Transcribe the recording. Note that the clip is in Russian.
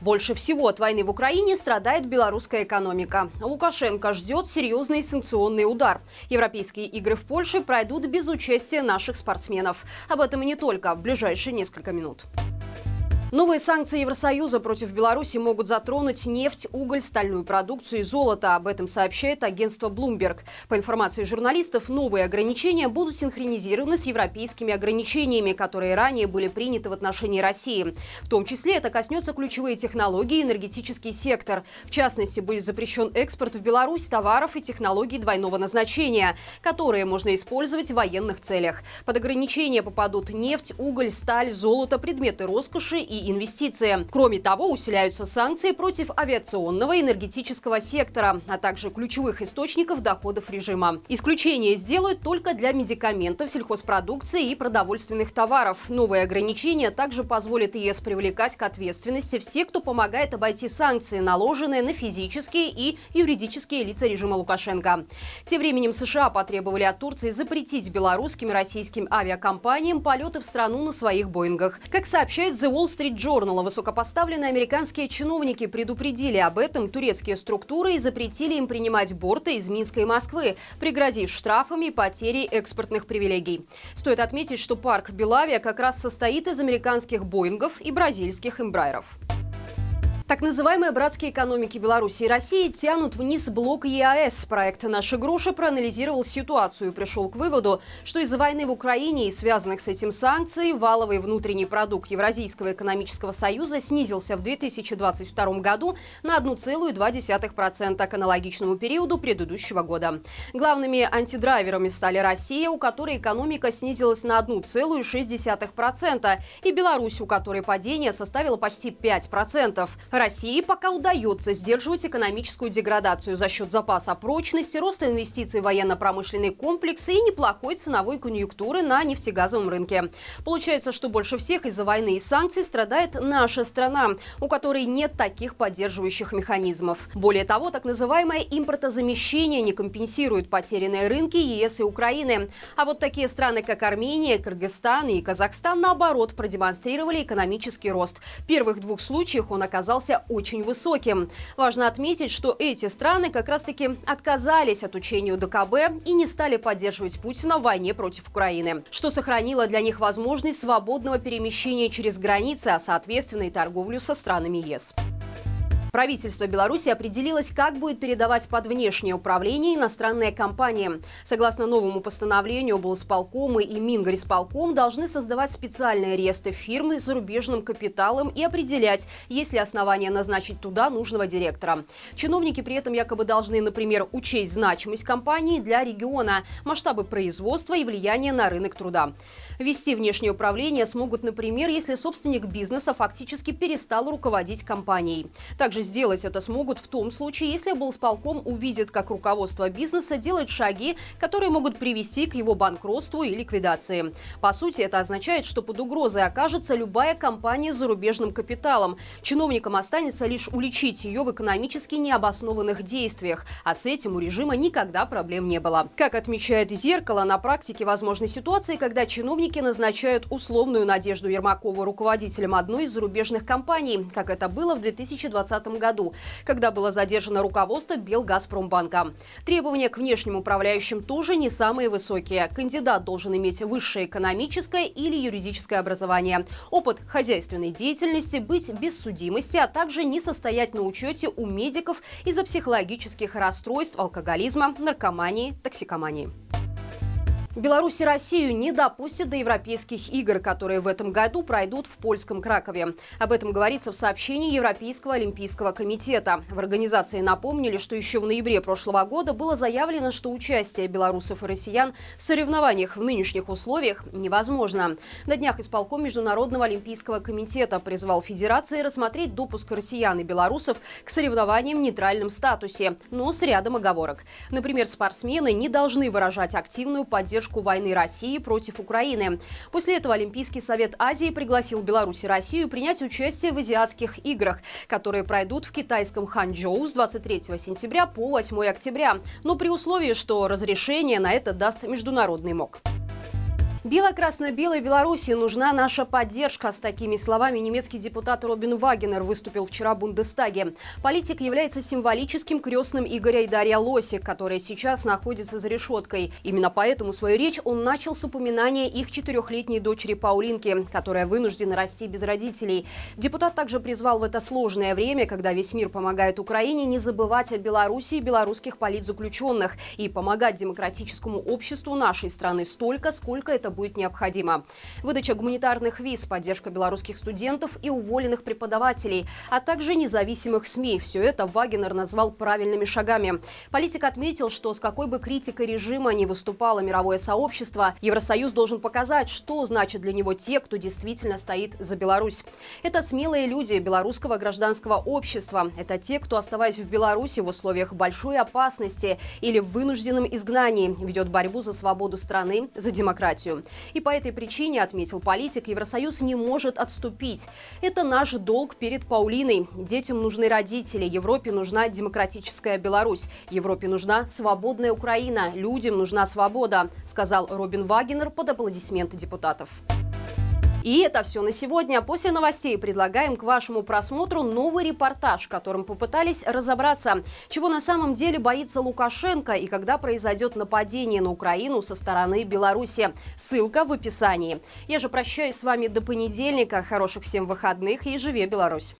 Больше всего от войны в Украине страдает белорусская экономика. Лукашенко ждет серьезный санкционный удар. Европейские игры в Польше пройдут без участия наших спортсменов. Об этом и не только в ближайшие несколько минут. Новые санкции Евросоюза против Беларуси могут затронуть нефть, уголь, стальную продукцию и золото. Об этом сообщает агентство Bloomberg. По информации журналистов, новые ограничения будут синхронизированы с европейскими ограничениями, которые ранее были приняты в отношении России. В том числе это коснется ключевые технологии и энергетический сектор. В частности, будет запрещен экспорт в Беларусь товаров и технологий двойного назначения, которые можно использовать в военных целях. Под ограничения попадут нефть, уголь, сталь, золото, предметы роскоши и инвестиции. Кроме того, усиляются санкции против авиационного и энергетического сектора, а также ключевых источников доходов режима. Исключение сделают только для медикаментов, сельхозпродукции и продовольственных товаров. Новые ограничения также позволят ЕС привлекать к ответственности всех, кто помогает обойти санкции, наложенные на физические и юридические лица режима Лукашенко. Тем временем США потребовали от Турции запретить белорусским и российским авиакомпаниям полеты в страну на своих Боингах. Как сообщает The Wall Street Street Journal высокопоставленные американские чиновники предупредили об этом турецкие структуры и запретили им принимать борты из Минска и Москвы, пригрозив штрафами и потерей экспортных привилегий. Стоит отметить, что парк Белавия как раз состоит из американских Боингов и бразильских Эмбрайеров. Так называемые братские экономики Беларуси и России тянут вниз блок ЕАЭС. Проект «Наши гроши» проанализировал ситуацию и пришел к выводу, что из-за войны в Украине и связанных с этим санкций валовый внутренний продукт Евразийского экономического союза снизился в 2022 году на 1,2% к аналогичному периоду предыдущего года. Главными антидрайверами стали Россия, у которой экономика снизилась на 1,6%, и Беларусь, у которой падение составило почти 5%. России пока удается сдерживать экономическую деградацию за счет запаса прочности, роста инвестиций в военно-промышленный комплекс и неплохой ценовой конъюнктуры на нефтегазовом рынке. Получается, что больше всех из-за войны и санкций страдает наша страна, у которой нет таких поддерживающих механизмов. Более того, так называемое импортозамещение не компенсирует потерянные рынки ЕС и Украины. А вот такие страны, как Армения, Кыргызстан и Казахстан, наоборот, продемонстрировали экономический рост. В первых двух случаях он оказался оказался очень высоким. Важно отметить, что эти страны как раз-таки отказались от учения УДКБ и не стали поддерживать Путина в войне против Украины, что сохранило для них возможность свободного перемещения через границы, а соответственно и торговлю со странами ЕС. Правительство Беларуси определилось, как будет передавать под внешнее управление иностранные компании. Согласно новому постановлению, облсполкомы и Мингорисполком должны создавать специальные аресты фирмы с зарубежным капиталом и определять, есть ли основания назначить туда нужного директора. Чиновники при этом якобы должны, например, учесть значимость компании для региона, масштабы производства и влияние на рынок труда. Вести внешнее управление смогут, например, если собственник бизнеса фактически перестал руководить компанией. Также также сделать это смогут в том случае, если облсполком увидит, как руководство бизнеса делает шаги, которые могут привести к его банкротству и ликвидации. По сути, это означает, что под угрозой окажется любая компания с зарубежным капиталом. Чиновникам останется лишь уличить ее в экономически необоснованных действиях, а с этим у режима никогда проблем не было. Как отмечает «Зеркало», на практике возможны ситуации, когда чиновники назначают условную Надежду Ермакову руководителем одной из зарубежных компаний, как это было в 2020 году, когда было задержано руководство Белгазпромбанка. Требования к внешним управляющим тоже не самые высокие. Кандидат должен иметь высшее экономическое или юридическое образование, опыт хозяйственной деятельности, быть без судимости, а также не состоять на учете у медиков из-за психологических расстройств, алкоголизма, наркомании, токсикомании. Беларусь и Россию не допустят до европейских игр, которые в этом году пройдут в польском Кракове. Об этом говорится в сообщении Европейского олимпийского комитета. В организации напомнили, что еще в ноябре прошлого года было заявлено, что участие белорусов и россиян в соревнованиях в нынешних условиях невозможно. На днях исполком Международного олимпийского комитета призвал Федерации рассмотреть допуск россиян и белорусов к соревнованиям в нейтральном статусе, но с рядом оговорок. Например, спортсмены не должны выражать активную поддержку поддержку войны России против Украины. После этого Олимпийский совет Азии пригласил Беларусь и Россию принять участие в азиатских играх, которые пройдут в китайском Ханчжоу с 23 сентября по 8 октября, но при условии, что разрешение на это даст Международный МОК. Бело-красно-белой Беларуси нужна наша поддержка. С такими словами немецкий депутат Робин Вагенер выступил вчера в Бундестаге. Политик является символическим крестным Игоря и Дарья Лосик, которые сейчас находятся за решеткой. Именно поэтому свою речь он начал с упоминания их четырехлетней дочери Паулинки, которая вынуждена расти без родителей. Депутат также призвал в это сложное время, когда весь мир помогает Украине, не забывать о Беларуси и белорусских политзаключенных и помогать демократическому обществу нашей страны столько, сколько это будет необходимо. Выдача гуманитарных виз, поддержка белорусских студентов и уволенных преподавателей, а также независимых СМИ. Все это Вагенер назвал правильными шагами. Политик отметил, что с какой бы критикой режима не выступало мировое сообщество, Евросоюз должен показать, что значит для него те, кто действительно стоит за Беларусь. Это смелые люди белорусского гражданского общества. Это те, кто, оставаясь в Беларуси в условиях большой опасности или в вынужденном изгнании, ведет борьбу за свободу страны, за демократию. И по этой причине, отметил политик, Евросоюз не может отступить. Это наш долг перед Паулиной. Детям нужны родители, Европе нужна демократическая Беларусь, Европе нужна свободная Украина, людям нужна свобода, сказал Робин Вагенер под аплодисменты депутатов. И это все на сегодня. После новостей предлагаем к вашему просмотру новый репортаж, в котором попытались разобраться, чего на самом деле боится Лукашенко и когда произойдет нападение на Украину со стороны Беларуси. Ссылка в описании. Я же прощаюсь с вами до понедельника. Хороших всем выходных и живе Беларусь!